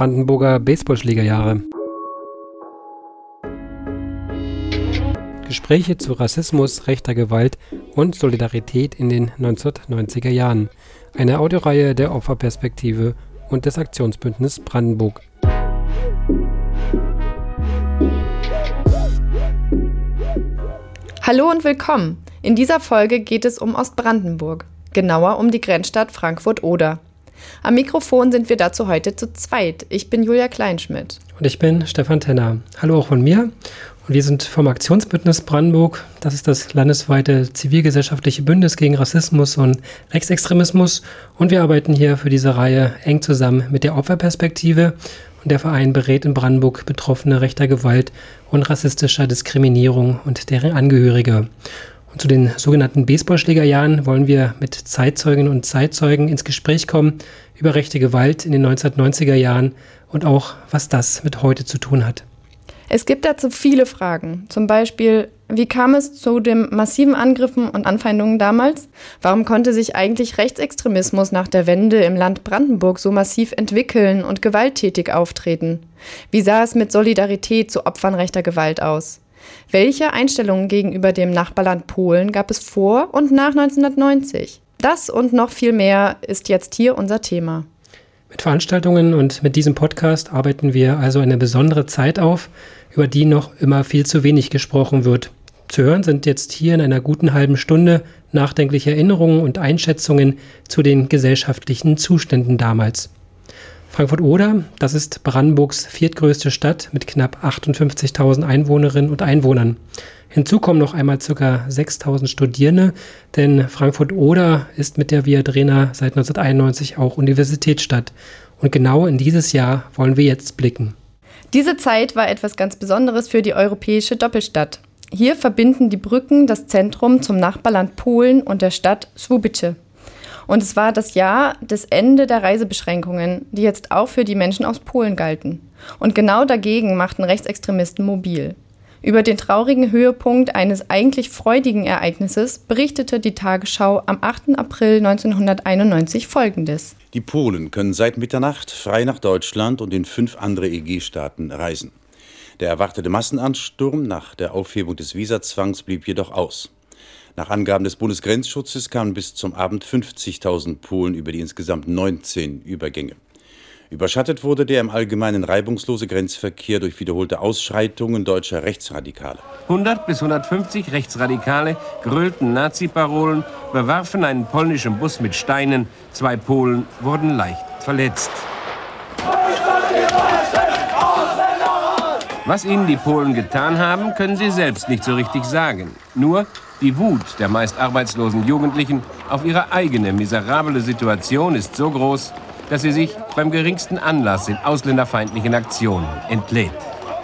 Brandenburger Baseballschlägerjahre. Gespräche zu Rassismus, rechter Gewalt und Solidarität in den 1990er Jahren. Eine Audioreihe der Opferperspektive und des Aktionsbündnis Brandenburg. Hallo und willkommen. In dieser Folge geht es um Ostbrandenburg, genauer um die Grenzstadt Frankfurt-Oder. Am Mikrofon sind wir dazu heute zu zweit. Ich bin Julia Kleinschmidt. Und ich bin Stefan Tenner. Hallo auch von mir. Und wir sind vom Aktionsbündnis Brandenburg. Das ist das landesweite zivilgesellschaftliche Bündnis gegen Rassismus und Rechtsextremismus. Und wir arbeiten hier für diese Reihe eng zusammen mit der Opferperspektive. Und der Verein berät in Brandenburg Betroffene rechter Gewalt und rassistischer Diskriminierung und deren Angehörige. Und zu den sogenannten Baseballschlägerjahren wollen wir mit Zeitzeuginnen und Zeitzeugen ins Gespräch kommen über rechte Gewalt in den 1990er Jahren und auch, was das mit heute zu tun hat. Es gibt dazu viele Fragen. Zum Beispiel, wie kam es zu den massiven Angriffen und Anfeindungen damals? Warum konnte sich eigentlich Rechtsextremismus nach der Wende im Land Brandenburg so massiv entwickeln und gewalttätig auftreten? Wie sah es mit Solidarität zu Opfern rechter Gewalt aus? Welche Einstellungen gegenüber dem Nachbarland Polen gab es vor und nach 1990? Das und noch viel mehr ist jetzt hier unser Thema. Mit Veranstaltungen und mit diesem Podcast arbeiten wir also eine besondere Zeit auf, über die noch immer viel zu wenig gesprochen wird. Zu hören sind jetzt hier in einer guten halben Stunde nachdenkliche Erinnerungen und Einschätzungen zu den gesellschaftlichen Zuständen damals. Frankfurt-Oder, das ist Brandenburgs viertgrößte Stadt mit knapp 58.000 Einwohnerinnen und Einwohnern. Hinzu kommen noch einmal ca. 6.000 Studierende, denn Frankfurt-Oder ist mit der Viadrena seit 1991 auch Universitätsstadt. Und genau in dieses Jahr wollen wir jetzt blicken. Diese Zeit war etwas ganz Besonderes für die europäische Doppelstadt. Hier verbinden die Brücken das Zentrum zum Nachbarland Polen und der Stadt Swubice. Und es war das Jahr des Ende der Reisebeschränkungen, die jetzt auch für die Menschen aus Polen galten. Und genau dagegen machten Rechtsextremisten mobil. Über den traurigen Höhepunkt eines eigentlich freudigen Ereignisses berichtete die Tagesschau am 8. April 1991 folgendes. Die Polen können seit Mitternacht frei nach Deutschland und in fünf andere EG-Staaten reisen. Der erwartete Massenansturm nach der Aufhebung des Visazwangs blieb jedoch aus. Nach Angaben des Bundesgrenzschutzes kamen bis zum Abend 50.000 Polen über die insgesamt 19 Übergänge. Überschattet wurde der im Allgemeinen reibungslose Grenzverkehr durch wiederholte Ausschreitungen deutscher Rechtsradikale. 100 bis 150 Rechtsradikale grölten Nazi-Parolen, bewarfen einen polnischen Bus mit Steinen. Zwei Polen wurden leicht verletzt. Was ihnen die Polen getan haben, können sie selbst nicht so richtig sagen. Nur die Wut der meist arbeitslosen Jugendlichen auf ihre eigene miserable Situation ist so groß, dass sie sich beim geringsten Anlass in ausländerfeindlichen Aktionen entlädt.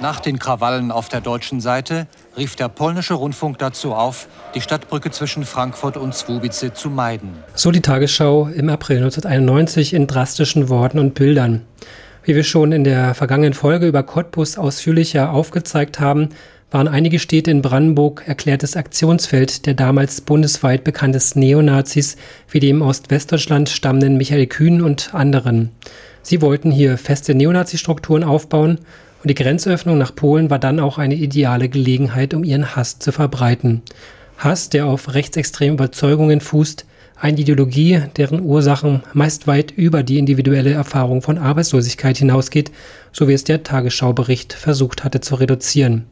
Nach den Krawallen auf der deutschen Seite rief der polnische Rundfunk dazu auf, die Stadtbrücke zwischen Frankfurt und Swubice zu meiden. So die Tagesschau im April 1991 in drastischen Worten und Bildern. Wie wir schon in der vergangenen Folge über Cottbus ausführlicher aufgezeigt haben, waren einige Städte in Brandenburg erklärtes Aktionsfeld der damals bundesweit bekanntesten Neonazis wie dem Ostwestdeutschland stammenden Michael Kühn und anderen. Sie wollten hier feste Neonazi-Strukturen aufbauen und die Grenzöffnung nach Polen war dann auch eine ideale Gelegenheit, um ihren Hass zu verbreiten. Hass, der auf rechtsextremen Überzeugungen fußt, eine Ideologie, deren Ursachen meist weit über die individuelle Erfahrung von Arbeitslosigkeit hinausgeht, so wie es der Tagesschaubericht versucht hatte zu reduzieren.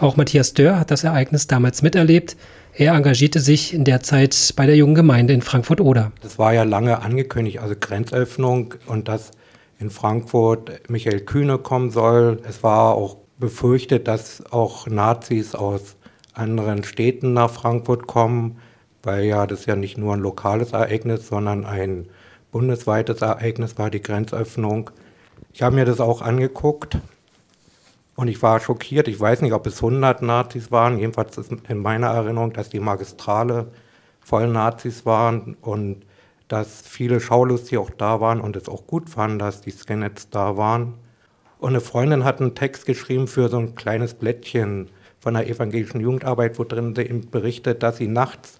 Auch Matthias Dörr hat das Ereignis damals miterlebt. Er engagierte sich in der Zeit bei der jungen Gemeinde in Frankfurt-Oder. Das war ja lange angekündigt, also Grenzöffnung und dass in Frankfurt Michael Kühne kommen soll. Es war auch befürchtet, dass auch Nazis aus anderen Städten nach Frankfurt kommen weil ja das ja nicht nur ein lokales Ereignis, sondern ein bundesweites Ereignis war, die Grenzöffnung. Ich habe mir das auch angeguckt und ich war schockiert. Ich weiß nicht, ob es 100 Nazis waren. Jedenfalls ist in meiner Erinnerung, dass die Magistrale voll Nazis waren und dass viele Schaulustige auch da waren und es auch gut fanden, dass die Skinheads da waren. Und eine Freundin hat einen Text geschrieben für so ein kleines Blättchen von der evangelischen Jugendarbeit, wo drin berichtet, dass sie nachts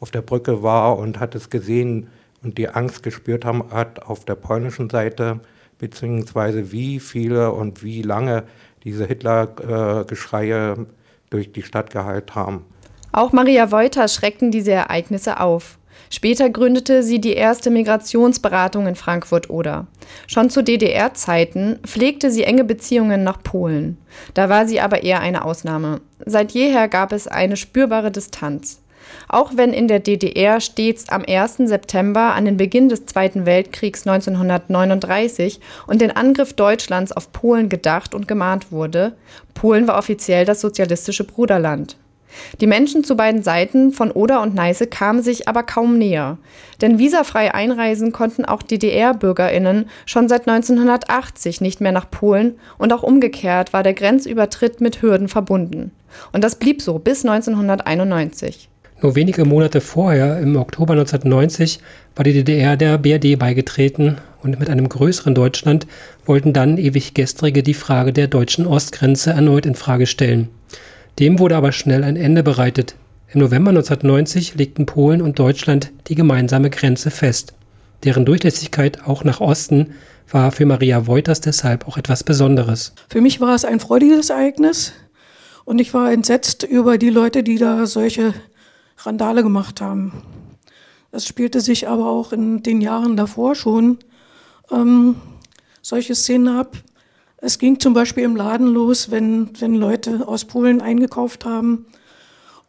auf der Brücke war und hat es gesehen und die Angst gespürt haben, hat auf der polnischen Seite, beziehungsweise wie viele und wie lange diese Hitler-Geschreie durch die Stadt gehalten haben. Auch Maria Wolter schreckten diese Ereignisse auf. Später gründete sie die erste Migrationsberatung in Frankfurt-Oder. Schon zu DDR-Zeiten pflegte sie enge Beziehungen nach Polen. Da war sie aber eher eine Ausnahme. Seit jeher gab es eine spürbare Distanz. Auch wenn in der DDR stets am 1. September an den Beginn des Zweiten Weltkriegs 1939 und den Angriff Deutschlands auf Polen gedacht und gemahnt wurde, Polen war offiziell das sozialistische Bruderland. Die Menschen zu beiden Seiten von Oder und Neiße kamen sich aber kaum näher. Denn visafrei einreisen konnten auch DDR-BürgerInnen schon seit 1980 nicht mehr nach Polen und auch umgekehrt war der Grenzübertritt mit Hürden verbunden. Und das blieb so bis 1991. Nur wenige Monate vorher, im Oktober 1990, war die DDR der BRD beigetreten und mit einem größeren Deutschland wollten dann ewig Gestrige die Frage der deutschen Ostgrenze erneut in Frage stellen. Dem wurde aber schnell ein Ende bereitet. Im November 1990 legten Polen und Deutschland die gemeinsame Grenze fest. Deren Durchlässigkeit auch nach Osten war für Maria Woiters deshalb auch etwas Besonderes. Für mich war es ein freudiges Ereignis und ich war entsetzt über die Leute, die da solche Randale gemacht haben. Es spielte sich aber auch in den Jahren davor schon ähm, solche Szenen ab, es ging zum Beispiel im Laden los, wenn, wenn Leute aus Polen eingekauft haben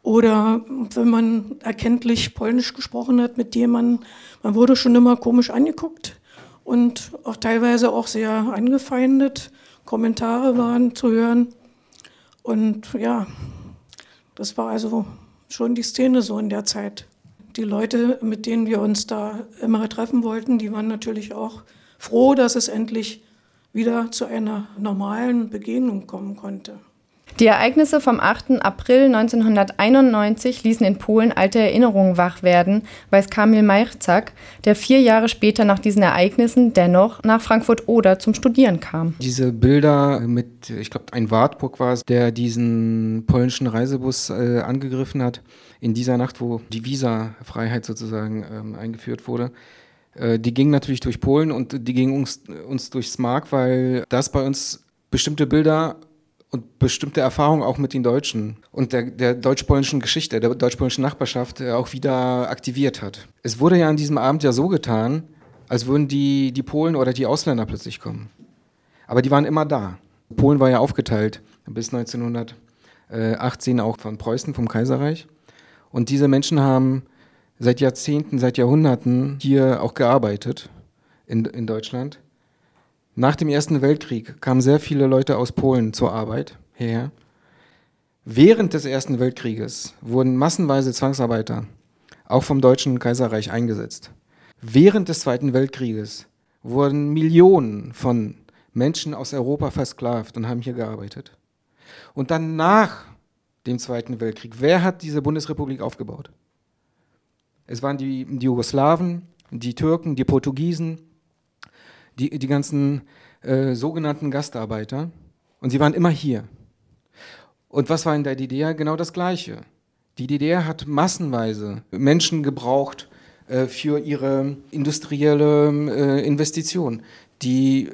oder wenn man erkenntlich Polnisch gesprochen hat mit jemandem. Man wurde schon immer komisch angeguckt und auch teilweise auch sehr angefeindet. Kommentare waren zu hören. Und ja, das war also schon die Szene so in der Zeit. Die Leute, mit denen wir uns da immer treffen wollten, die waren natürlich auch froh, dass es endlich wieder zu einer normalen Begegnung kommen konnte. Die Ereignisse vom 8. April 1991 ließen in Polen alte Erinnerungen wach werden, weiß Kamil Majchzak, der vier Jahre später nach diesen Ereignissen dennoch nach Frankfurt-Oder zum Studieren kam. Diese Bilder mit, ich glaube, ein Wartburg war es, der diesen polnischen Reisebus äh, angegriffen hat, in dieser Nacht, wo die Visafreiheit sozusagen ähm, eingeführt wurde. Äh, die ging natürlich durch Polen und die ging uns, uns durchs Mark, weil das bei uns bestimmte Bilder und bestimmte Erfahrungen auch mit den Deutschen und der, der deutsch-polnischen Geschichte, der deutsch-polnischen Nachbarschaft äh, auch wieder aktiviert hat. Es wurde ja an diesem Abend ja so getan, als würden die, die Polen oder die Ausländer plötzlich kommen. Aber die waren immer da. Polen war ja aufgeteilt bis 1918 auch von Preußen, vom Kaiserreich. Und diese Menschen haben seit Jahrzehnten, seit Jahrhunderten hier auch gearbeitet in, in Deutschland. Nach dem Ersten Weltkrieg kamen sehr viele Leute aus Polen zur Arbeit her. Während des Ersten Weltkrieges wurden massenweise Zwangsarbeiter auch vom Deutschen Kaiserreich eingesetzt. Während des Zweiten Weltkrieges wurden Millionen von Menschen aus Europa versklavt und haben hier gearbeitet. Und dann nach dem Zweiten Weltkrieg, wer hat diese Bundesrepublik aufgebaut? Es waren die, die Jugoslawen, die Türken, die Portugiesen, die, die ganzen äh, sogenannten Gastarbeiter. Und sie waren immer hier. Und was war in der DDR? Genau das Gleiche. Die DDR hat massenweise Menschen gebraucht äh, für ihre industrielle äh, Investition. Die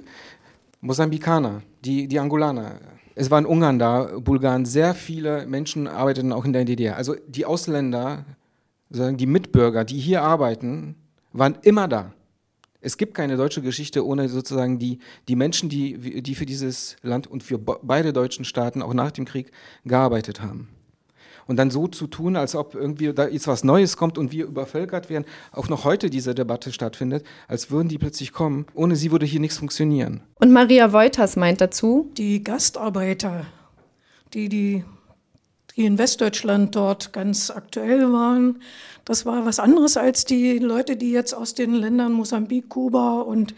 Mosambikaner, die, die Angolaner. Es waren Ungarn da, Bulgaren. Sehr viele Menschen arbeiteten auch in der DDR. Also die Ausländer die Mitbürger, die hier arbeiten, waren immer da. Es gibt keine deutsche Geschichte ohne sozusagen die, die Menschen, die, die für dieses Land und für beide deutschen Staaten auch nach dem Krieg gearbeitet haben. Und dann so zu tun, als ob irgendwie da jetzt was Neues kommt und wir übervölkert werden, auch noch heute diese Debatte stattfindet, als würden die plötzlich kommen. Ohne sie würde hier nichts funktionieren. Und Maria Woiters meint dazu, die Gastarbeiter, die die die in Westdeutschland dort ganz aktuell waren. Das war was anderes als die Leute, die jetzt aus den Ländern Mosambik, Kuba und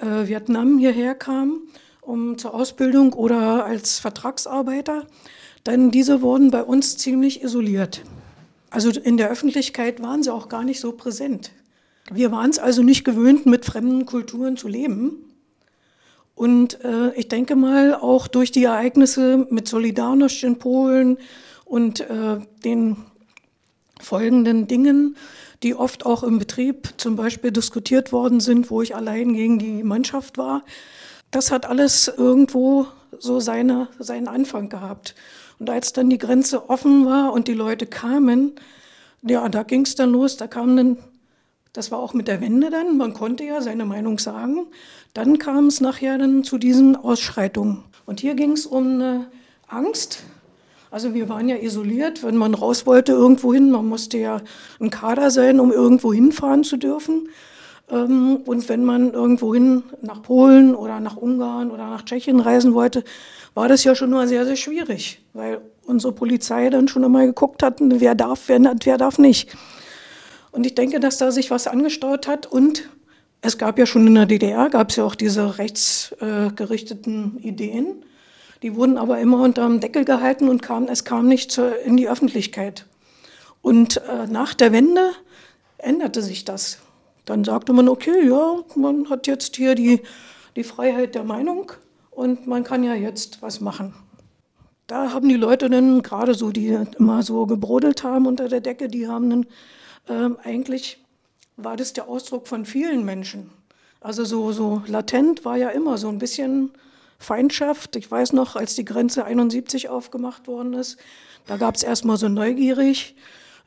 äh, Vietnam hierher kamen, um zur Ausbildung oder als Vertragsarbeiter. Denn diese wurden bei uns ziemlich isoliert. Also in der Öffentlichkeit waren sie auch gar nicht so präsent. Wir waren es also nicht gewöhnt, mit fremden Kulturen zu leben. Und äh, ich denke mal, auch durch die Ereignisse mit Solidarność in Polen und äh, den folgenden Dingen, die oft auch im Betrieb zum Beispiel diskutiert worden sind, wo ich allein gegen die Mannschaft war. Das hat alles irgendwo so seine, seinen Anfang gehabt. Und als dann die Grenze offen war und die Leute kamen, ja, da ging es dann los, da kamen dann, das war auch mit der Wende dann, man konnte ja seine Meinung sagen. Dann kam es nachher dann zu diesen Ausschreitungen. Und hier ging es um eine Angst, also wir waren ja isoliert, wenn man raus wollte irgendwo hin, man musste ja ein Kader sein, um irgendwo hinfahren zu dürfen. Ähm, und wenn man irgendwo hin nach Polen oder nach Ungarn oder nach Tschechien reisen wollte, war das ja schon nur sehr, sehr schwierig, weil unsere Polizei dann schon einmal geguckt hat, wer darf, wer, wer darf nicht. Und ich denke, dass da sich was angestaut hat und es gab ja schon in der DDR, gab es ja auch diese rechtsgerichteten äh, Ideen. Die wurden aber immer unter dem Deckel gehalten und kam, es kam nicht zur, in die Öffentlichkeit. Und äh, nach der Wende änderte sich das. Dann sagte man, okay, ja, man hat jetzt hier die, die Freiheit der Meinung und man kann ja jetzt was machen. Da haben die Leute dann, gerade so, die immer so gebrodelt haben unter der Decke, die haben dann äh, eigentlich, war das der Ausdruck von vielen Menschen. Also so, so latent war ja immer so ein bisschen Feindschaft. Ich weiß noch, als die Grenze 71 aufgemacht worden ist, da gab es erstmal so neugierig,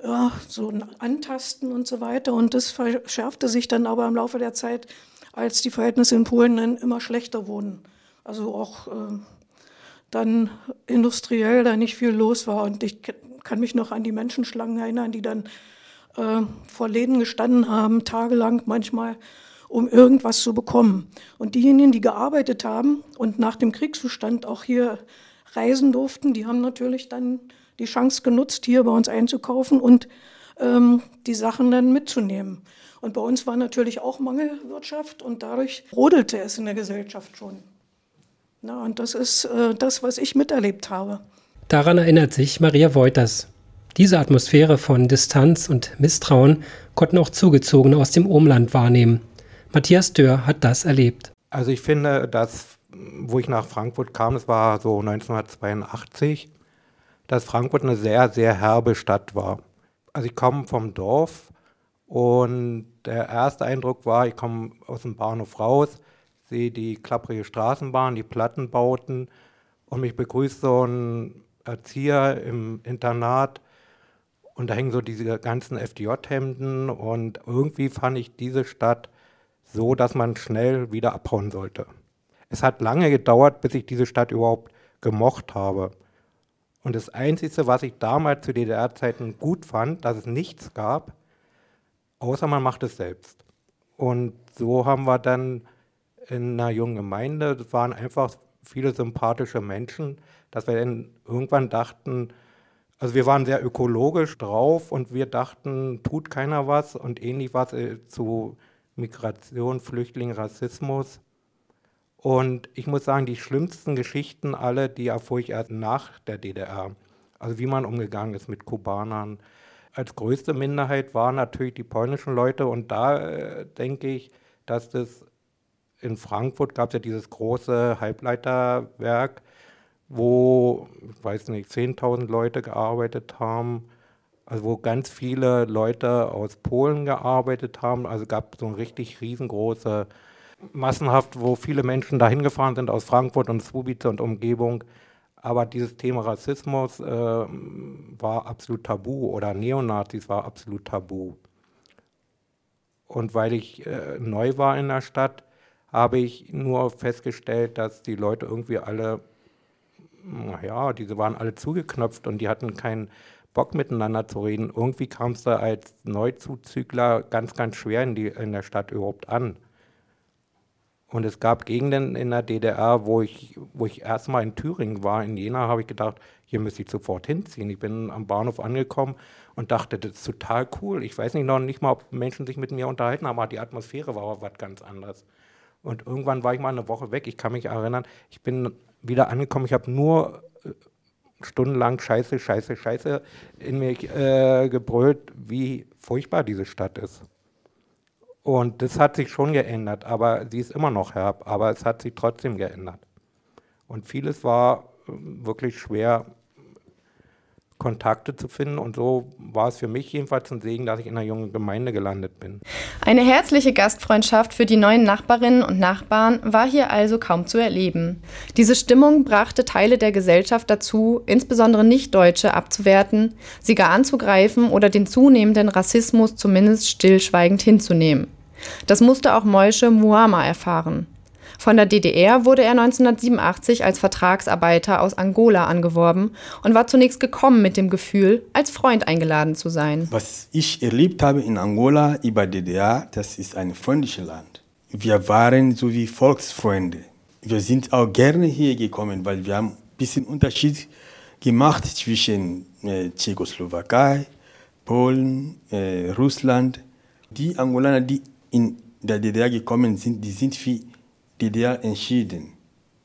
ja, so ein Antasten und so weiter. Und das verschärfte sich dann aber im Laufe der Zeit, als die Verhältnisse in Polen dann immer schlechter wurden. Also auch äh, dann industriell da nicht viel los war. Und ich kann mich noch an die Menschenschlangen erinnern, die dann äh, vor Läden gestanden haben, tagelang manchmal um irgendwas zu bekommen. Und diejenigen, die gearbeitet haben und nach dem Kriegszustand auch hier reisen durften, die haben natürlich dann die Chance genutzt, hier bei uns einzukaufen und ähm, die Sachen dann mitzunehmen. Und bei uns war natürlich auch Mangelwirtschaft und dadurch rodelte es in der Gesellschaft schon. Na, und das ist äh, das, was ich miterlebt habe. Daran erinnert sich Maria Wouters. Diese Atmosphäre von Distanz und Misstrauen konnten auch Zugezogene aus dem Umland wahrnehmen. Matthias Dörr hat das erlebt. Also ich finde, dass, wo ich nach Frankfurt kam, das war so 1982, dass Frankfurt eine sehr, sehr herbe Stadt war. Also ich komme vom Dorf und der erste Eindruck war, ich komme aus dem Bahnhof raus, sehe die klapprige Straßenbahn, die Plattenbauten und mich begrüßt so ein Erzieher im Internat und da hängen so diese ganzen FDJ-Hemden und irgendwie fand ich diese Stadt so dass man schnell wieder abhauen sollte. Es hat lange gedauert, bis ich diese Stadt überhaupt gemocht habe. Und das Einzige, was ich damals zu DDR-Zeiten gut fand, dass es nichts gab, außer man macht es selbst. Und so haben wir dann in einer jungen Gemeinde, waren einfach viele sympathische Menschen, dass wir dann irgendwann dachten, also wir waren sehr ökologisch drauf und wir dachten, tut keiner was und ähnlich was zu Migration, Flüchtling, Rassismus. Und ich muss sagen, die schlimmsten Geschichten alle, die erfuhr ich erst nach der DDR. Also wie man umgegangen ist mit Kubanern. Als größte Minderheit waren natürlich die polnischen Leute und da äh, denke ich, dass das in Frankfurt gab es ja dieses große Halbleiterwerk, wo, ich weiß nicht, 10.000 Leute gearbeitet haben also wo ganz viele Leute aus Polen gearbeitet haben. Also gab es so eine richtig riesengroße, massenhaft, wo viele Menschen dahin gefahren sind aus Frankfurt und Słubice und Umgebung. Aber dieses Thema Rassismus äh, war absolut tabu oder Neonazis war absolut tabu. Und weil ich äh, neu war in der Stadt, habe ich nur festgestellt, dass die Leute irgendwie alle, naja, diese waren alle zugeknöpft und die hatten kein Bock miteinander zu reden. Irgendwie kam es da als Neuzuzügler ganz, ganz schwer in, die, in der Stadt überhaupt an. Und es gab Gegenden in der DDR, wo ich, wo ich erstmal in Thüringen war, in Jena, habe ich gedacht, hier müsste ich sofort hinziehen. Ich bin am Bahnhof angekommen und dachte, das ist total cool. Ich weiß nicht noch nicht mal, ob Menschen sich mit mir unterhalten haben, aber die Atmosphäre war aber was ganz anderes. Und irgendwann war ich mal eine Woche weg. Ich kann mich erinnern, ich bin wieder angekommen. Ich habe nur äh, stundenlang Scheiße, Scheiße, Scheiße in mir äh, gebrüllt, wie furchtbar diese Stadt ist. Und das hat sich schon geändert, aber sie ist immer noch herb, aber es hat sich trotzdem geändert. Und vieles war ähm, wirklich schwer Kontakte zu finden. Und so war es für mich jedenfalls ein Segen, dass ich in einer jungen Gemeinde gelandet bin. Eine herzliche Gastfreundschaft für die neuen Nachbarinnen und Nachbarn war hier also kaum zu erleben. Diese Stimmung brachte Teile der Gesellschaft dazu, insbesondere Nicht-Deutsche abzuwerten, sie gar anzugreifen oder den zunehmenden Rassismus zumindest stillschweigend hinzunehmen. Das musste auch Moishe Muama erfahren. Von der DDR wurde er 1987 als Vertragsarbeiter aus Angola angeworben und war zunächst gekommen mit dem Gefühl, als Freund eingeladen zu sein. Was ich erlebt habe in Angola über DDR, das ist ein freundliches Land. Wir waren so wie Volksfreunde. Wir sind auch gerne hier gekommen, weil wir haben ein bisschen Unterschied gemacht zwischen äh, Tschechoslowakei, Polen, äh, Russland. Die Angolaner, die in der DDR gekommen sind, die sind wie DDR entschieden,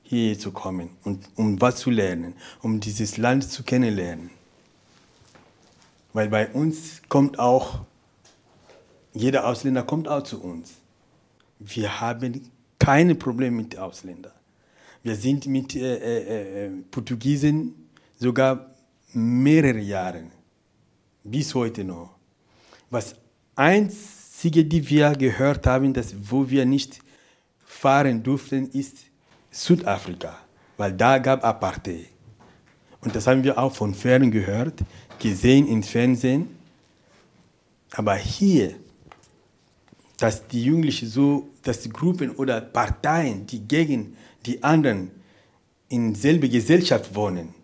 hier zu kommen und um was zu lernen, um dieses Land zu kennenlernen. Weil bei uns kommt auch, jeder Ausländer kommt auch zu uns. Wir haben keine Probleme mit Ausländern. Wir sind mit äh, äh, äh, Portugiesen sogar mehrere Jahre, bis heute noch. Was einzige, die wir gehört haben, dass wo wir nicht fahren durften, ist Südafrika, weil da gab Apartheid. Und das haben wir auch von fern gehört, gesehen im Fernsehen. Aber hier, dass die Jugendlichen so, dass die Gruppen oder Parteien, die gegen die anderen in selbe Gesellschaft wohnen,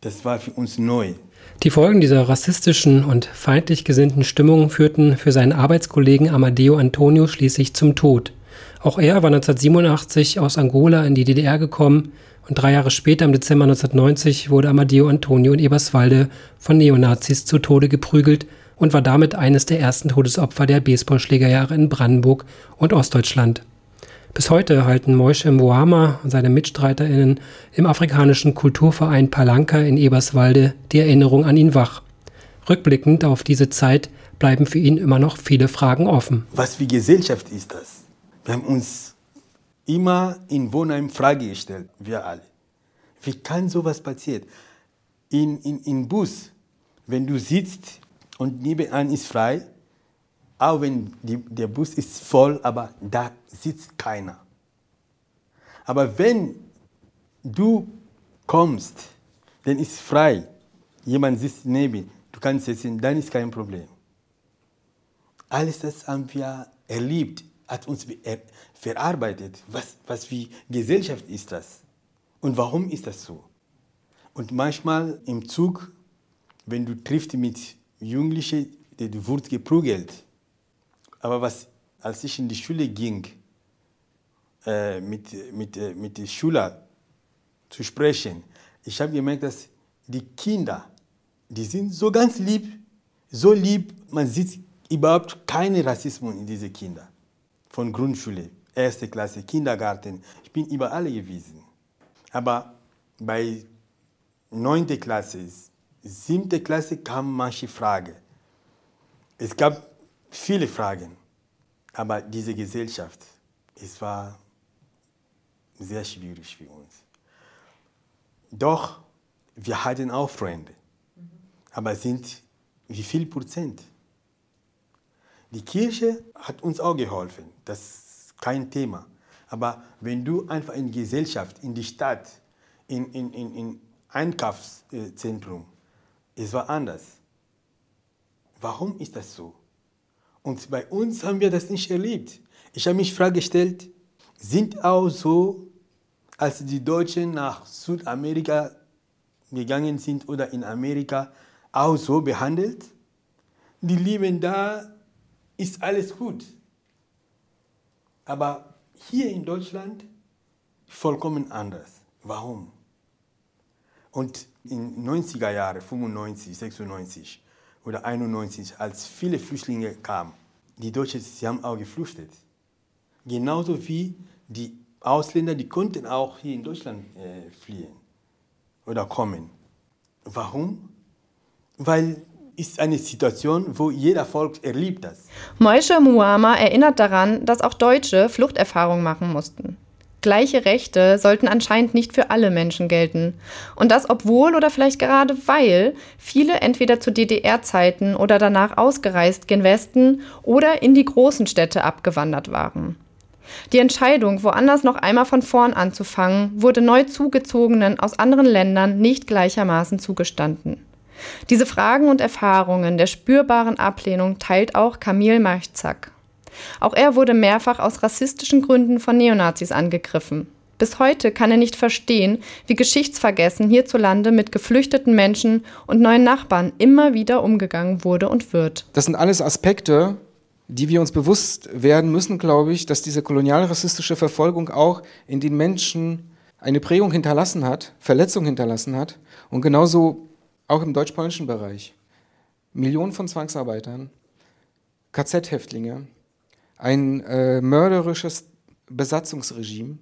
das war für uns neu. Die Folgen dieser rassistischen und feindlich gesinnten Stimmung führten für seinen Arbeitskollegen Amadeo Antonio schließlich zum Tod. Auch er war 1987 aus Angola in die DDR gekommen und drei Jahre später, im Dezember 1990, wurde Amadeo Antonio in Eberswalde von Neonazis zu Tode geprügelt und war damit eines der ersten Todesopfer der Baseballschlägerjahre in Brandenburg und Ostdeutschland. Bis heute halten Moishe Moama und seine MitstreiterInnen im afrikanischen Kulturverein Palanka in Eberswalde die Erinnerung an ihn wach. Rückblickend auf diese Zeit bleiben für ihn immer noch viele Fragen offen. Was für Gesellschaft ist das? Wir haben uns immer in Wohnheim Frage gestellt, wir alle. Wie kann sowas passieren? In, in, in Bus, wenn du sitzt und nebenan ist frei, auch wenn die, der Bus ist voll, aber da sitzt keiner. Aber wenn du kommst, dann ist frei, jemand sitzt neben, du kannst sitzen, dann ist kein Problem. Alles das haben wir erlebt hat uns verarbeitet. Was, was für Gesellschaft ist das? Und warum ist das so? Und manchmal im Zug, wenn du triffst mit Jugendlichen, du wurdest geprügelt. Aber was, als ich in die Schule ging, äh, mit, mit, äh, mit den Schülern zu sprechen, ich habe gemerkt, dass die Kinder, die sind so ganz lieb, so lieb, man sieht überhaupt keinen Rassismus in diese Kinder von Grundschule, erste Klasse, Kindergarten. Ich bin überall gewesen. Aber bei neunte Klasse, siebte Klasse kam manche Frage. Es gab viele Fragen, aber diese Gesellschaft, es war sehr schwierig für uns. Doch wir hatten auch Freunde, aber sind wie viel Prozent? Die Kirche hat uns auch geholfen, das ist kein Thema. Aber wenn du einfach in Gesellschaft, in die Stadt, in, in, in, in Einkaufszentrum, es war anders. Warum ist das so? Und bei uns haben wir das nicht erlebt. Ich habe mich Frage gestellt, sind auch so, als die Deutschen nach Südamerika gegangen sind oder in Amerika, auch so behandelt? Die leben da ist alles gut. Aber hier in Deutschland vollkommen anders. Warum? Und in 90er Jahren, 95, 96 oder 91, als viele Flüchtlinge kamen, die Deutschen, sie haben auch geflüchtet. Genauso wie die Ausländer, die konnten auch hier in Deutschland äh, fliehen oder kommen. Warum? Weil ist eine Situation, wo jeder Volk erlebt das. Moishe Muama erinnert daran, dass auch Deutsche Fluchterfahrungen machen mussten. Gleiche Rechte sollten anscheinend nicht für alle Menschen gelten. Und das obwohl oder vielleicht gerade weil viele entweder zu DDR-Zeiten oder danach ausgereist gen Westen oder in die großen Städte abgewandert waren. Die Entscheidung, woanders noch einmal von vorn anzufangen, wurde neu zugezogenen aus anderen Ländern nicht gleichermaßen zugestanden. Diese Fragen und Erfahrungen der spürbaren Ablehnung teilt auch Kamil Marzak. Auch er wurde mehrfach aus rassistischen Gründen von Neonazis angegriffen. Bis heute kann er nicht verstehen, wie geschichtsvergessen hierzulande mit geflüchteten Menschen und neuen Nachbarn immer wieder umgegangen wurde und wird. Das sind alles Aspekte, die wir uns bewusst werden müssen, glaube ich, dass diese kolonialrassistische Verfolgung auch in den Menschen eine Prägung hinterlassen hat, Verletzung hinterlassen hat und genauso auch im deutsch-polnischen Bereich. Millionen von Zwangsarbeitern, KZ-Häftlinge, ein äh, mörderisches Besatzungsregime.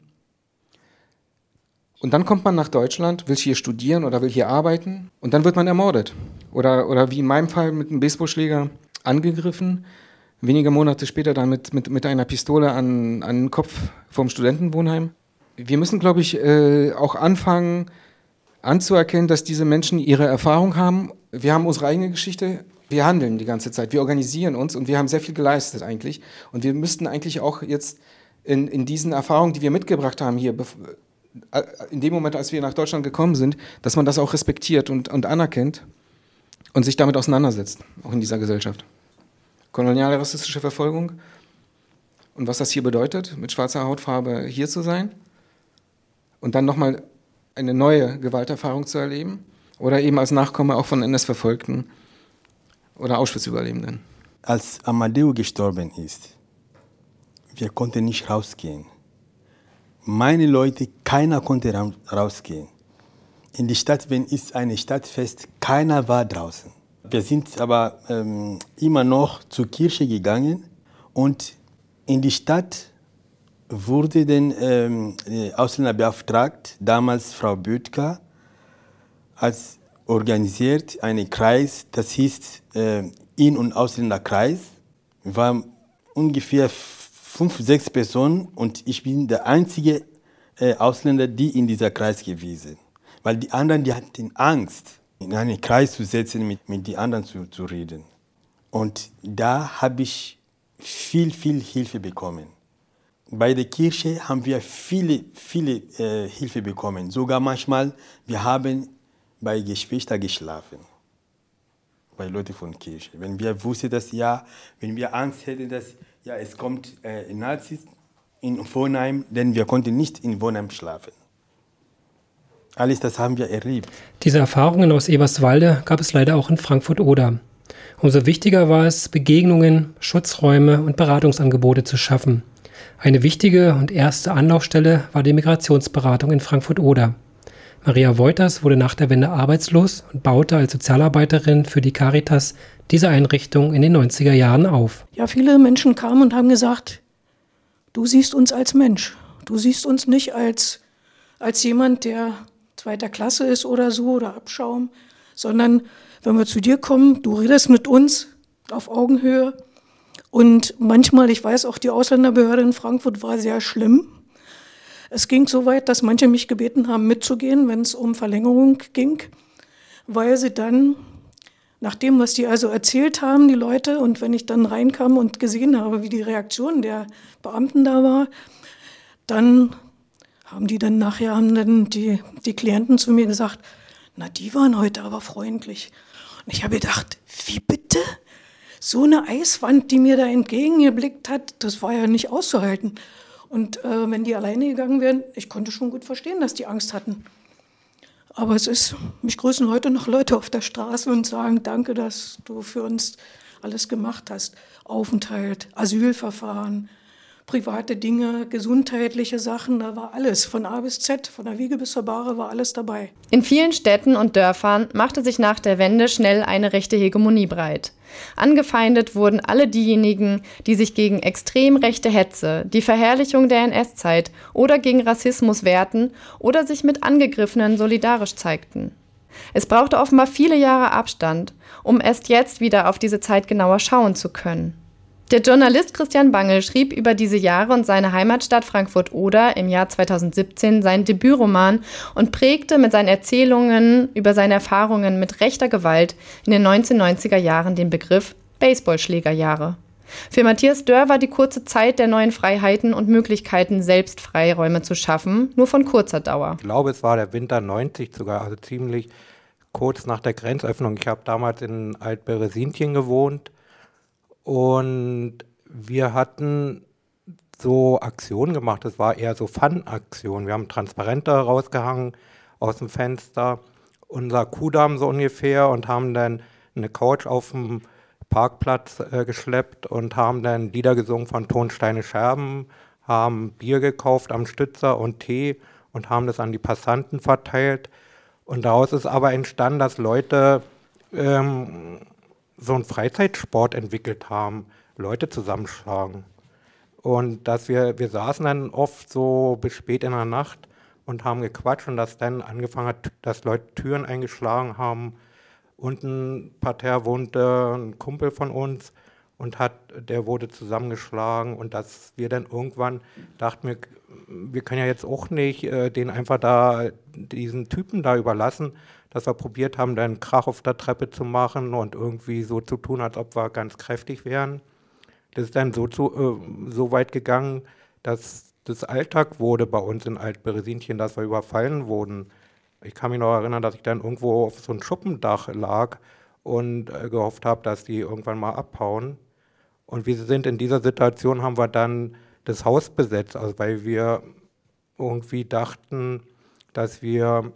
Und dann kommt man nach Deutschland, will hier studieren oder will hier arbeiten und dann wird man ermordet. Oder, oder wie in meinem Fall mit einem Baseballschläger angegriffen, wenige Monate später dann mit, mit, mit einer Pistole an, an den Kopf vom Studentenwohnheim. Wir müssen, glaube ich, äh, auch anfangen anzuerkennen, dass diese Menschen ihre Erfahrung haben. Wir haben unsere eigene Geschichte, wir handeln die ganze Zeit, wir organisieren uns und wir haben sehr viel geleistet eigentlich. Und wir müssten eigentlich auch jetzt in, in diesen Erfahrungen, die wir mitgebracht haben hier, äh, in dem Moment, als wir nach Deutschland gekommen sind, dass man das auch respektiert und, und anerkennt und sich damit auseinandersetzt, auch in dieser Gesellschaft. Koloniale rassistische Verfolgung und was das hier bedeutet, mit schwarzer Hautfarbe hier zu sein und dann nochmal eine neue Gewalterfahrung zu erleben oder eben als Nachkomme auch von NS-Verfolgten oder Auschwitz-Überlebenden. Als Amadeo gestorben ist, wir konnten nicht rausgehen. Meine Leute, keiner konnte rausgehen. In die Stadt, wenn es eine Stadtfest, keiner war draußen. Wir sind aber ähm, immer noch zur Kirche gegangen und in die Stadt wurde den ähm, Ausländer beauftragt, damals Frau Böttger, als organisiert einen Kreis, das hieß äh, In- und Ausländerkreis. Wir waren ungefähr fünf, sechs Personen und ich bin der einzige äh, Ausländer, die in dieser Kreis gewesen. Weil die anderen, die hatten Angst, in einen Kreis zu setzen, mit, mit den anderen zu, zu reden. Und da habe ich viel, viel Hilfe bekommen. Bei der Kirche haben wir viele, viele äh, Hilfe bekommen. Sogar manchmal, wir haben bei Geschwistern geschlafen. Bei Leuten von Kirche. Wenn wir wussten, dass ja, wenn wir Angst hätten, dass ja, es kommt äh, Nazis in Wohnheim, denn wir konnten nicht in Wohnheim schlafen. Alles das haben wir erlebt. Diese Erfahrungen aus Eberswalde gab es leider auch in Frankfurt-Oder. Umso wichtiger war es, Begegnungen, Schutzräume und Beratungsangebote zu schaffen. Eine wichtige und erste Anlaufstelle war die Migrationsberatung in Frankfurt-Oder. Maria Wouters wurde nach der Wende arbeitslos und baute als Sozialarbeiterin für die Caritas diese Einrichtung in den 90er Jahren auf. Ja, viele Menschen kamen und haben gesagt, du siehst uns als Mensch. Du siehst uns nicht als, als jemand, der zweiter Klasse ist oder so oder Abschaum, sondern wenn wir zu dir kommen, du redest mit uns auf Augenhöhe. Und manchmal, ich weiß auch, die Ausländerbehörde in Frankfurt war sehr schlimm. Es ging so weit, dass manche mich gebeten haben, mitzugehen, wenn es um Verlängerung ging, weil sie dann, nach dem, was die also erzählt haben, die Leute, und wenn ich dann reinkam und gesehen habe, wie die Reaktion der Beamten da war, dann haben die dann nachher, haben dann die, die Klienten zu mir gesagt, na, die waren heute aber freundlich. Und ich habe gedacht, wie bitte? So eine Eiswand, die mir da entgegengeblickt hat, das war ja nicht auszuhalten. Und äh, wenn die alleine gegangen wären, ich konnte schon gut verstehen, dass die Angst hatten. Aber es ist, mich grüßen heute noch Leute auf der Straße und sagen, danke, dass du für uns alles gemacht hast. Aufenthalt, Asylverfahren, private Dinge, gesundheitliche Sachen, da war alles. Von A bis Z, von der Wiege bis zur Bahre war alles dabei. In vielen Städten und Dörfern machte sich nach der Wende schnell eine rechte Hegemonie breit. Angefeindet wurden alle diejenigen, die sich gegen extrem rechte Hetze, die Verherrlichung der NS-Zeit oder gegen Rassismus wehrten oder sich mit Angegriffenen solidarisch zeigten. Es brauchte offenbar viele Jahre Abstand, um erst jetzt wieder auf diese Zeit genauer schauen zu können. Der Journalist Christian Bangel schrieb über diese Jahre und seine Heimatstadt Frankfurt-Oder im Jahr 2017 seinen Debütroman und prägte mit seinen Erzählungen über seine Erfahrungen mit rechter Gewalt in den 1990er Jahren den Begriff Baseballschlägerjahre. Für Matthias Dörr war die kurze Zeit der neuen Freiheiten und Möglichkeiten, selbst Freiräume zu schaffen, nur von kurzer Dauer. Ich glaube, es war der Winter 90 sogar, also ziemlich kurz nach der Grenzöffnung. Ich habe damals in Altberesinchen gewohnt und wir hatten so Aktionen gemacht. Das war eher so Fun-Aktionen. Wir haben Transparente rausgehangen aus dem Fenster, unser Kudamm so ungefähr und haben dann eine Couch auf dem Parkplatz äh, geschleppt und haben dann Lieder gesungen von Tonsteine Scherben, haben Bier gekauft am Stützer und Tee und haben das an die Passanten verteilt. Und daraus ist aber entstanden, dass Leute ähm, so einen Freizeitsport entwickelt haben, Leute zusammenschlagen. Und dass wir, wir saßen dann oft so bis spät in der Nacht und haben gequatscht und dass dann angefangen hat, dass Leute Türen eingeschlagen haben. Unten Parterre wohnte ein Kumpel von uns und hat, der wurde zusammengeschlagen und dass wir dann irgendwann dachten, wir, wir können ja jetzt auch nicht äh, den einfach da, diesen Typen da überlassen, dass wir probiert haben, dann Krach auf der Treppe zu machen und irgendwie so zu tun, als ob wir ganz kräftig wären. Das ist dann so, zu, äh, so weit gegangen, dass das Alltag wurde bei uns in Altberesinchen, dass wir überfallen wurden. Ich kann mich noch erinnern, dass ich dann irgendwo auf so einem Schuppendach lag und äh, gehofft habe, dass die irgendwann mal abhauen. Und wir sind in dieser Situation, haben wir dann das Haus besetzt, also weil wir irgendwie dachten, dass wir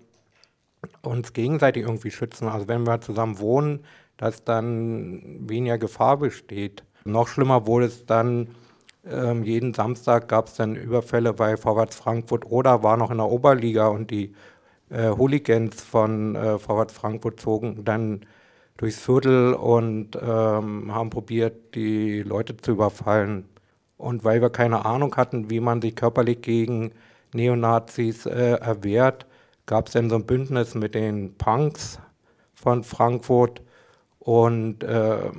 uns gegenseitig irgendwie schützen. Also wenn wir zusammen wohnen, dass dann weniger Gefahr besteht. Noch schlimmer wurde es dann, ähm, jeden Samstag gab es dann Überfälle bei Vorwärts Frankfurt oder war noch in der Oberliga und die äh, Hooligans von äh, Vorwärts Frankfurt zogen dann durchs Viertel und ähm, haben probiert, die Leute zu überfallen. Und weil wir keine Ahnung hatten, wie man sich körperlich gegen Neonazis äh, erwehrt, gab es dann so ein Bündnis mit den Punks von Frankfurt und äh,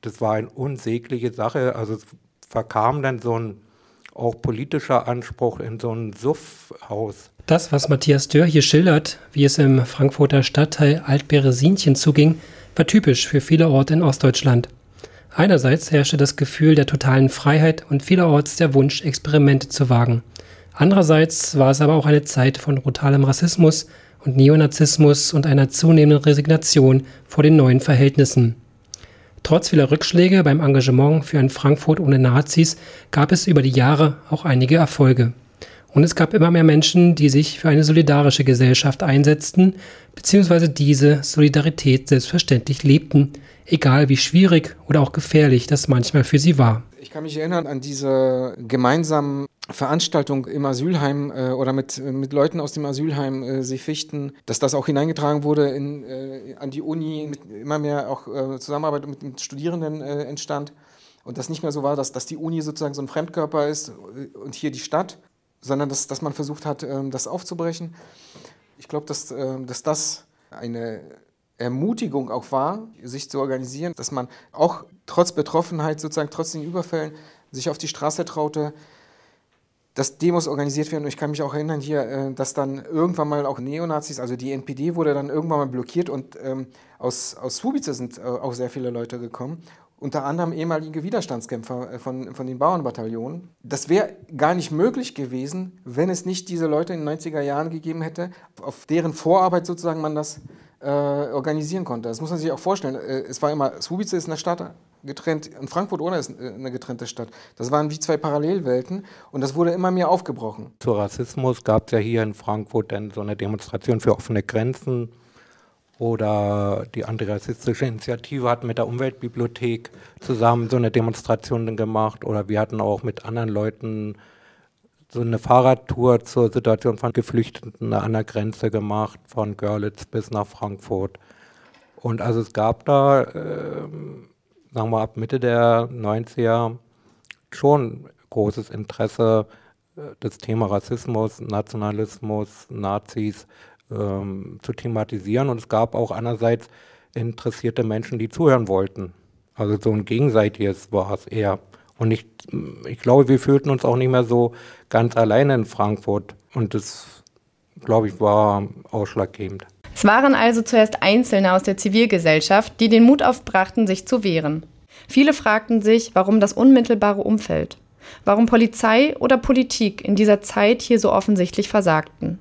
das war eine unsägliche Sache. Also es verkam dann so ein auch politischer Anspruch in so ein Suffhaus. Das, was Matthias Dörr hier schildert, wie es im Frankfurter Stadtteil Altberesinchen zuging, war typisch für viele Orte in Ostdeutschland. Einerseits herrschte das Gefühl der totalen Freiheit und vielerorts der Wunsch, Experimente zu wagen. Andererseits war es aber auch eine Zeit von brutalem Rassismus und Neonazismus und einer zunehmenden Resignation vor den neuen Verhältnissen. Trotz vieler Rückschläge beim Engagement für ein Frankfurt ohne Nazis gab es über die Jahre auch einige Erfolge. Und es gab immer mehr Menschen, die sich für eine solidarische Gesellschaft einsetzten, beziehungsweise diese Solidarität selbstverständlich lebten, egal wie schwierig oder auch gefährlich das manchmal für sie war. Ich kann mich erinnern an diese gemeinsamen Veranstaltung im Asylheim äh, oder mit, mit Leuten aus dem Asylheim äh, Seefichten, dass das auch hineingetragen wurde in, äh, an die Uni, mit immer mehr auch äh, Zusammenarbeit mit, mit Studierenden äh, entstand. Und das nicht mehr so war, dass, dass die Uni sozusagen so ein Fremdkörper ist äh, und hier die Stadt, sondern dass, dass man versucht hat, ähm, das aufzubrechen. Ich glaube, dass, ähm, dass das eine Ermutigung auch war, sich zu organisieren, dass man auch trotz Betroffenheit, sozusagen trotz den Überfällen, sich auf die Straße traute, dass Demos organisiert werden. Und ich kann mich auch erinnern hier, äh, dass dann irgendwann mal auch Neonazis, also die NPD wurde dann irgendwann mal blockiert und ähm, aus, aus Subice sind äh, auch sehr viele Leute gekommen. Unter anderem ehemalige Widerstandskämpfer äh, von, von den Bauernbataillonen. Das wäre gar nicht möglich gewesen, wenn es nicht diese Leute in den 90er Jahren gegeben hätte, auf deren Vorarbeit sozusagen man das äh, organisieren konnte. Das muss man sich auch vorstellen. Äh, es war immer, Subice ist eine Stadt getrennt, und Frankfurt oder ist äh, eine getrennte Stadt. Das waren wie zwei Parallelwelten und das wurde immer mehr aufgebrochen. Zu Rassismus gab es ja hier in Frankfurt dann so eine Demonstration für offene Grenzen oder die antirassistische Initiative hat mit der Umweltbibliothek zusammen so eine Demonstration gemacht oder wir hatten auch mit anderen Leuten so eine Fahrradtour zur Situation von Geflüchteten an der Grenze gemacht, von Görlitz bis nach Frankfurt. Und also es gab da, äh, sagen wir ab Mitte der 90er, schon großes Interesse, äh, das Thema Rassismus, Nationalismus, Nazis ähm, zu thematisieren. Und es gab auch einerseits interessierte Menschen, die zuhören wollten. Also so ein gegenseitiges war es eher. Und ich, ich glaube, wir fühlten uns auch nicht mehr so ganz alleine in Frankfurt. Und das, glaube ich, war ausschlaggebend. Es waren also zuerst Einzelne aus der Zivilgesellschaft, die den Mut aufbrachten, sich zu wehren. Viele fragten sich, warum das unmittelbare Umfeld, warum Polizei oder Politik in dieser Zeit hier so offensichtlich versagten.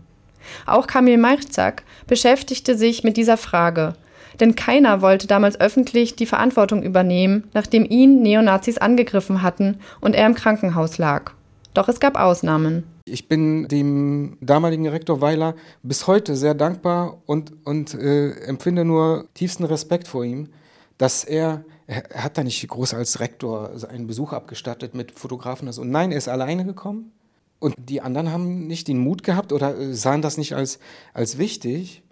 Auch Kamil Marzak beschäftigte sich mit dieser Frage, denn keiner wollte damals öffentlich die Verantwortung übernehmen, nachdem ihn Neonazis angegriffen hatten und er im Krankenhaus lag. Doch es gab Ausnahmen. Ich bin dem damaligen Rektor Weiler bis heute sehr dankbar und, und äh, empfinde nur tiefsten Respekt vor ihm, dass er, er hat da nicht groß als Rektor einen Besuch abgestattet mit Fotografen. Und nein, er ist alleine gekommen und die anderen haben nicht den Mut gehabt oder äh, sahen das nicht als, als wichtig.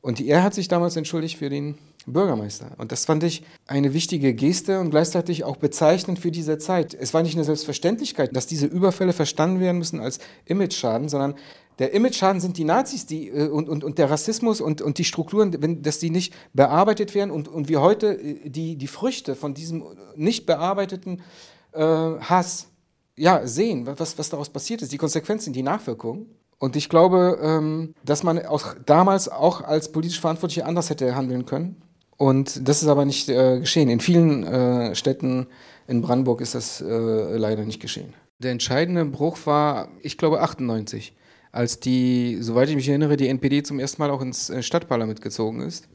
Und er hat sich damals entschuldigt für den Bürgermeister. Und das fand ich eine wichtige Geste und gleichzeitig auch bezeichnend für diese Zeit. Es war nicht eine Selbstverständlichkeit, dass diese Überfälle verstanden werden müssen als Image-Schaden, sondern der Image-Schaden sind die Nazis die, äh, und, und, und der Rassismus und, und die Strukturen, wenn, dass die nicht bearbeitet werden und, und wir heute äh, die, die Früchte von diesem nicht bearbeiteten äh, Hass ja, sehen, was, was daraus passiert ist, die Konsequenzen, die Nachwirkungen. Und ich glaube, ähm, dass man auch damals auch als politisch Verantwortlicher anders hätte handeln können. Und das ist aber nicht äh, geschehen. In vielen äh, Städten in Brandenburg ist das äh, leider nicht geschehen. Der entscheidende Bruch war, ich glaube, 98, als die, soweit ich mich erinnere, die NPD zum ersten Mal auch ins Stadtparlament gezogen ist.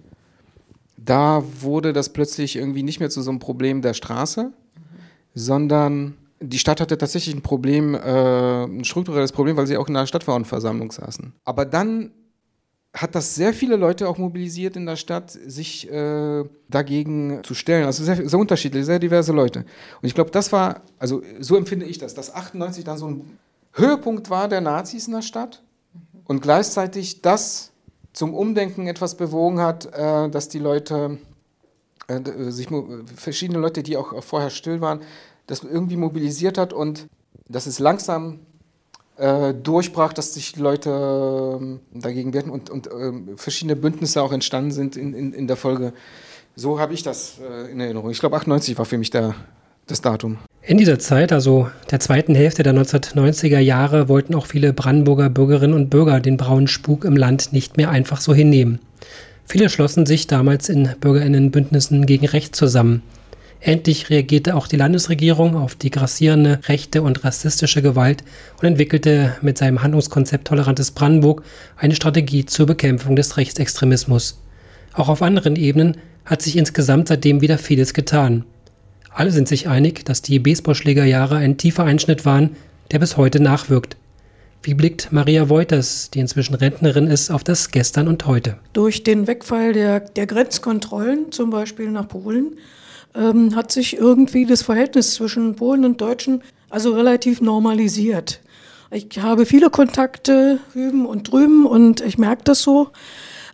Da wurde das plötzlich irgendwie nicht mehr zu so einem Problem der Straße, sondern die Stadt hatte tatsächlich ein Problem, äh, ein strukturelles Problem, weil sie auch in der Stadtverordnetenversammlung saßen. Aber dann hat das sehr viele Leute auch mobilisiert in der Stadt, sich äh, dagegen zu stellen. Also sehr, sehr unterschiedliche, sehr diverse Leute. Und ich glaube, das war, also so empfinde ich das, dass 98 dann so ein Höhepunkt war der Nazis in der Stadt und gleichzeitig das zum Umdenken etwas bewogen hat, äh, dass die Leute, äh, sich verschiedene Leute, die auch vorher still waren, das irgendwie mobilisiert hat und dass es langsam äh, durchbrach, dass sich Leute äh, dagegen wehrten und, und äh, verschiedene Bündnisse auch entstanden sind in, in, in der Folge. So habe ich das äh, in Erinnerung. Ich glaube, 98 war für mich der, das Datum. In dieser Zeit, also der zweiten Hälfte der 1990er Jahre, wollten auch viele Brandenburger Bürgerinnen und Bürger den braunen Spuk im Land nicht mehr einfach so hinnehmen. Viele schlossen sich damals in Bürgerinnenbündnissen gegen Recht zusammen. Endlich reagierte auch die Landesregierung auf die grassierende rechte und rassistische Gewalt und entwickelte mit seinem Handlungskonzept Tolerantes Brandenburg eine Strategie zur Bekämpfung des Rechtsextremismus. Auch auf anderen Ebenen hat sich insgesamt seitdem wieder vieles getan. Alle sind sich einig, dass die Baseballschlägerjahre ein tiefer Einschnitt waren, der bis heute nachwirkt. Wie blickt Maria Woiters, die inzwischen Rentnerin ist, auf das Gestern und heute? Durch den Wegfall der, der Grenzkontrollen, zum Beispiel nach Polen, ähm, hat sich irgendwie das Verhältnis zwischen Polen und Deutschen also relativ normalisiert. Ich habe viele Kontakte hüben und drüben und ich merke das so.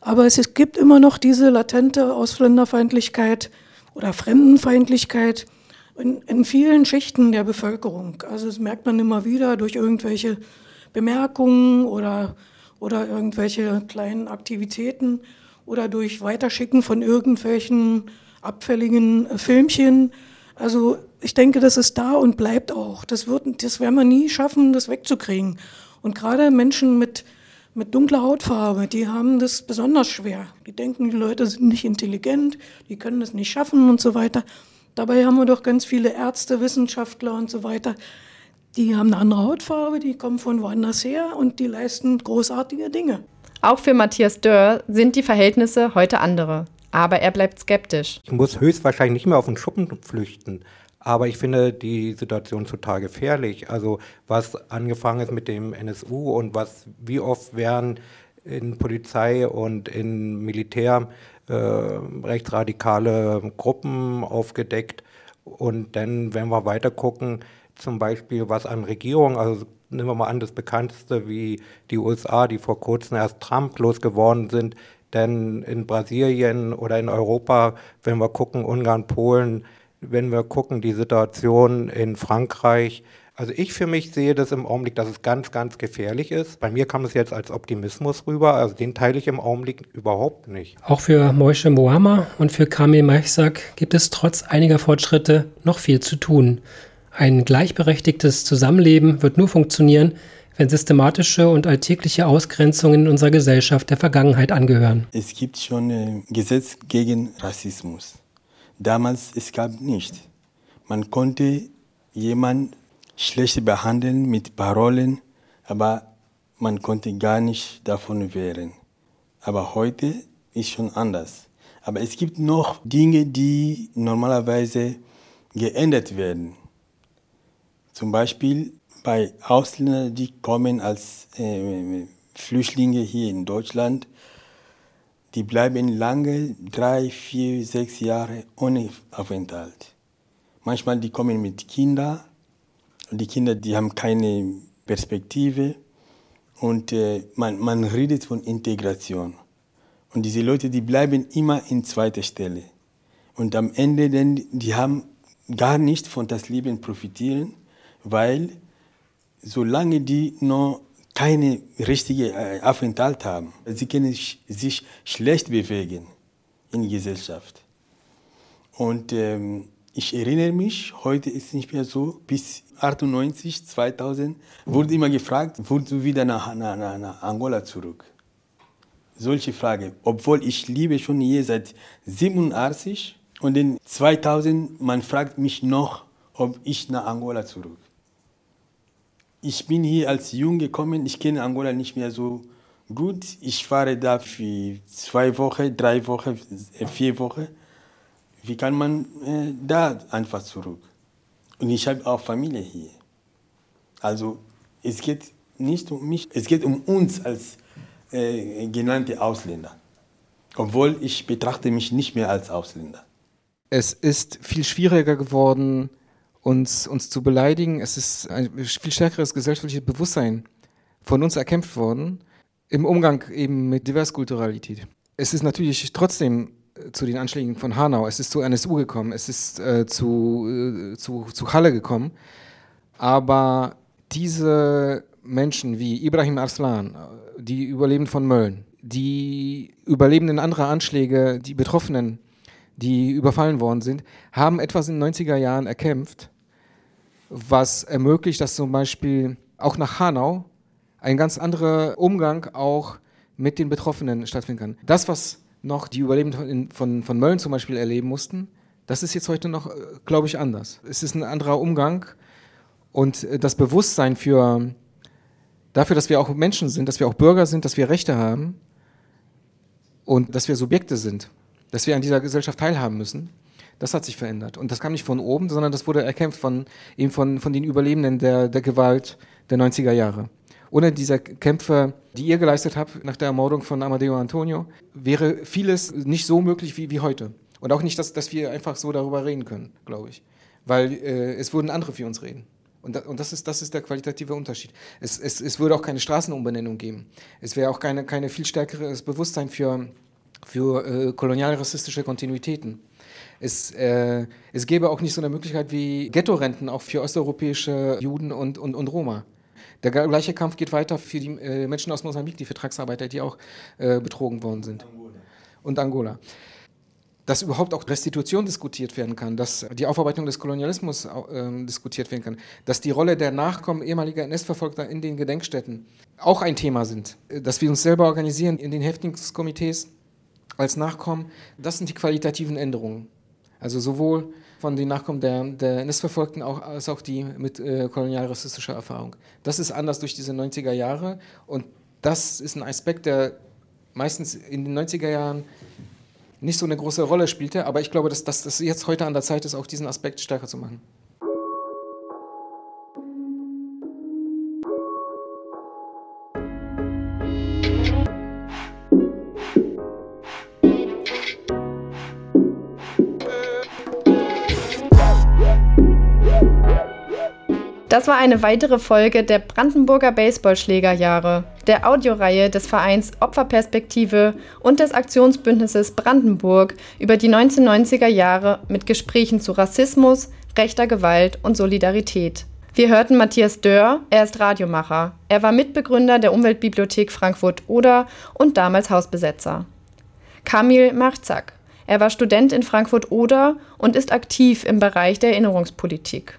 Aber es gibt immer noch diese latente Ausländerfeindlichkeit oder Fremdenfeindlichkeit in, in, vielen Schichten der Bevölkerung. Also das merkt man immer wieder durch irgendwelche Bemerkungen oder, oder irgendwelche kleinen Aktivitäten oder durch Weiterschicken von irgendwelchen abfälligen äh, Filmchen. Also ich denke, das ist da und bleibt auch. Das, wird, das werden wir nie schaffen, das wegzukriegen. Und gerade Menschen mit, mit dunkler Hautfarbe, die haben das besonders schwer. Die denken, die Leute sind nicht intelligent, die können das nicht schaffen und so weiter. Dabei haben wir doch ganz viele Ärzte, Wissenschaftler und so weiter. Die haben eine andere Hautfarbe, die kommen von woanders her und die leisten großartige Dinge. Auch für Matthias Dörr sind die Verhältnisse heute andere. Aber er bleibt skeptisch. Ich muss höchstwahrscheinlich nicht mehr auf den Schuppen flüchten. Aber ich finde die Situation total gefährlich. Also was angefangen ist mit dem NSU und was wie oft werden in Polizei und in Militär äh, rechtsradikale Gruppen aufgedeckt. Und dann, wenn wir weiter gucken, zum Beispiel was an Regierungen, also nehmen wir mal an, das bekannteste wie die USA, die vor kurzem erst Trump losgeworden sind, denn in Brasilien oder in Europa, wenn wir gucken, Ungarn, Polen, wenn wir gucken, die Situation in Frankreich, Also ich für mich sehe das im Augenblick, dass es ganz, ganz gefährlich ist. Bei mir kam es jetzt als Optimismus rüber, also den teile ich im Augenblick überhaupt nicht. Auch für Moishe Moama und für Kamil Maichsak gibt es trotz einiger Fortschritte noch viel zu tun. Ein gleichberechtigtes Zusammenleben wird nur funktionieren, wenn systematische und alltägliche Ausgrenzungen in unserer Gesellschaft der Vergangenheit angehören. Es gibt schon ein Gesetz gegen Rassismus. Damals es gab nicht. Man konnte jemanden schlecht behandeln mit Parolen, aber man konnte gar nicht davon wehren. Aber heute ist schon anders. Aber es gibt noch Dinge, die normalerweise geändert werden. Zum Beispiel bei Ausländern, die kommen als äh, Flüchtlinge hier in Deutschland, die bleiben lange, drei, vier, sechs Jahre ohne Aufenthalt. Manchmal die kommen mit Kindern die Kinder, die haben keine Perspektive und äh, man, man redet von Integration. Und diese Leute, die bleiben immer in zweiter Stelle. Und am Ende, denn, die haben gar nicht von das Leben profitieren, weil solange die noch keine richtige äh, Aufenthalt haben, sie können sich schlecht bewegen in der Gesellschaft. Und ähm, ich erinnere mich, heute ist es nicht mehr so, bis 98, 2000 wurde immer gefragt, wurdest du wieder nach, nach, nach Angola zurück? Solche Frage, obwohl ich liebe schon hier seit 87 und in 2000 man fragt mich noch, ob ich nach Angola zurück. Ich bin hier als Jung gekommen, ich kenne Angola nicht mehr so gut. Ich fahre da für zwei Wochen, drei Wochen, vier Wochen wie kann man äh, da einfach zurück? Und ich habe auch Familie hier. Also es geht nicht um mich, es geht um uns als äh, genannte Ausländer. Obwohl ich betrachte mich nicht mehr als Ausländer. Es ist viel schwieriger geworden, uns, uns zu beleidigen. Es ist ein viel stärkeres gesellschaftliches Bewusstsein von uns erkämpft worden im Umgang eben mit Diverskulturalität. Es ist natürlich trotzdem zu den Anschlägen von Hanau, es ist zu NSU gekommen, es ist äh, zu, äh, zu, zu Halle gekommen. Aber diese Menschen wie Ibrahim Arslan, die Überlebenden von Mölln, die Überlebenden anderer Anschläge, die Betroffenen, die überfallen worden sind, haben etwas in den 90er Jahren erkämpft, was ermöglicht, dass zum Beispiel auch nach Hanau ein ganz anderer Umgang auch mit den Betroffenen stattfinden kann. Das, was noch die Überlebenden von, von Mölln zum Beispiel erleben mussten, das ist jetzt heute noch, äh, glaube ich, anders. Es ist ein anderer Umgang und äh, das Bewusstsein für, dafür, dass wir auch Menschen sind, dass wir auch Bürger sind, dass wir Rechte haben und dass wir Subjekte sind, dass wir an dieser Gesellschaft teilhaben müssen, das hat sich verändert. Und das kam nicht von oben, sondern das wurde erkämpft von, eben von, von den Überlebenden der, der Gewalt der 90er Jahre. Ohne diese Kämpfe, die ihr geleistet habt nach der Ermordung von Amadeo Antonio, wäre vieles nicht so möglich wie, wie heute. Und auch nicht, dass, dass wir einfach so darüber reden können, glaube ich. Weil äh, es würden andere für uns reden. Und, da, und das, ist, das ist der qualitative Unterschied. Es, es, es würde auch keine Straßenumbenennung geben. Es wäre auch keine, keine viel stärkeres Bewusstsein für, für äh, kolonialrassistische Kontinuitäten. Es, äh, es gäbe auch nicht so eine Möglichkeit wie Ghetto-Renten auch für osteuropäische Juden und, und, und Roma. Der gleiche Kampf geht weiter für die äh, Menschen aus Mosambik, die Vertragsarbeiter, die auch äh, betrogen worden sind. Angola. Und Angola. Dass überhaupt auch Restitution diskutiert werden kann, dass die Aufarbeitung des Kolonialismus äh, diskutiert werden kann, dass die Rolle der Nachkommen ehemaliger NS-Verfolgter in den Gedenkstätten auch ein Thema sind, dass wir uns selber organisieren in den Häftlingskomitees als Nachkommen, das sind die qualitativen Änderungen. Also sowohl von den Nachkommen der, der NS-Verfolgten als auch die mit äh, kolonialrassistischer Erfahrung. Das ist anders durch diese 90er Jahre und das ist ein Aspekt, der meistens in den 90er Jahren nicht so eine große Rolle spielte, aber ich glaube, dass das jetzt heute an der Zeit ist, auch diesen Aspekt stärker zu machen. Das war eine weitere Folge der Brandenburger Baseballschlägerjahre, der Audioreihe des Vereins Opferperspektive und des Aktionsbündnisses Brandenburg über die 1990er Jahre mit Gesprächen zu Rassismus, rechter Gewalt und Solidarität. Wir hörten Matthias Dörr, er ist Radiomacher. Er war Mitbegründer der Umweltbibliothek Frankfurt-Oder und damals Hausbesetzer. Kamil Marzak, er war Student in Frankfurt-Oder und ist aktiv im Bereich der Erinnerungspolitik.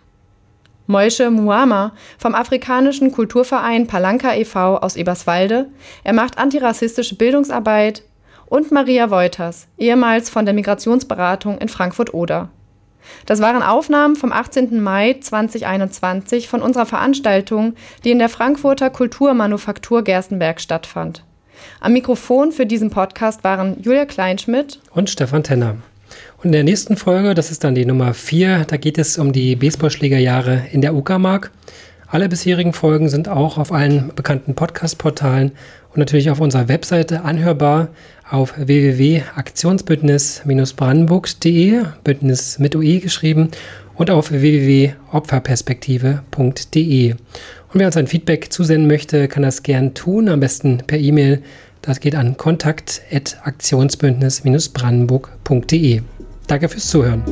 Moishe Muama vom afrikanischen Kulturverein Palanka e.V. aus Eberswalde. Er macht antirassistische Bildungsarbeit. Und Maria Wouters, ehemals von der Migrationsberatung in Frankfurt-Oder. Das waren Aufnahmen vom 18. Mai 2021 von unserer Veranstaltung, die in der Frankfurter Kulturmanufaktur Gerstenberg stattfand. Am Mikrofon für diesen Podcast waren Julia Kleinschmidt und Stefan Tenner. Und in der nächsten Folge, das ist dann die Nummer 4, da geht es um die Baseballschlägerjahre in der Uckermark. Alle bisherigen Folgen sind auch auf allen bekannten Podcast-Portalen und natürlich auf unserer Webseite anhörbar auf www.aktionsbündnis-brandenburg.de, Bündnis mit OE geschrieben, und auf www.opferperspektive.de. Und wer uns ein Feedback zusenden möchte, kann das gern tun, am besten per E-Mail. Das geht an kontakt.aktionsbündnis-brandenburg.de. Danke fürs Zuhören.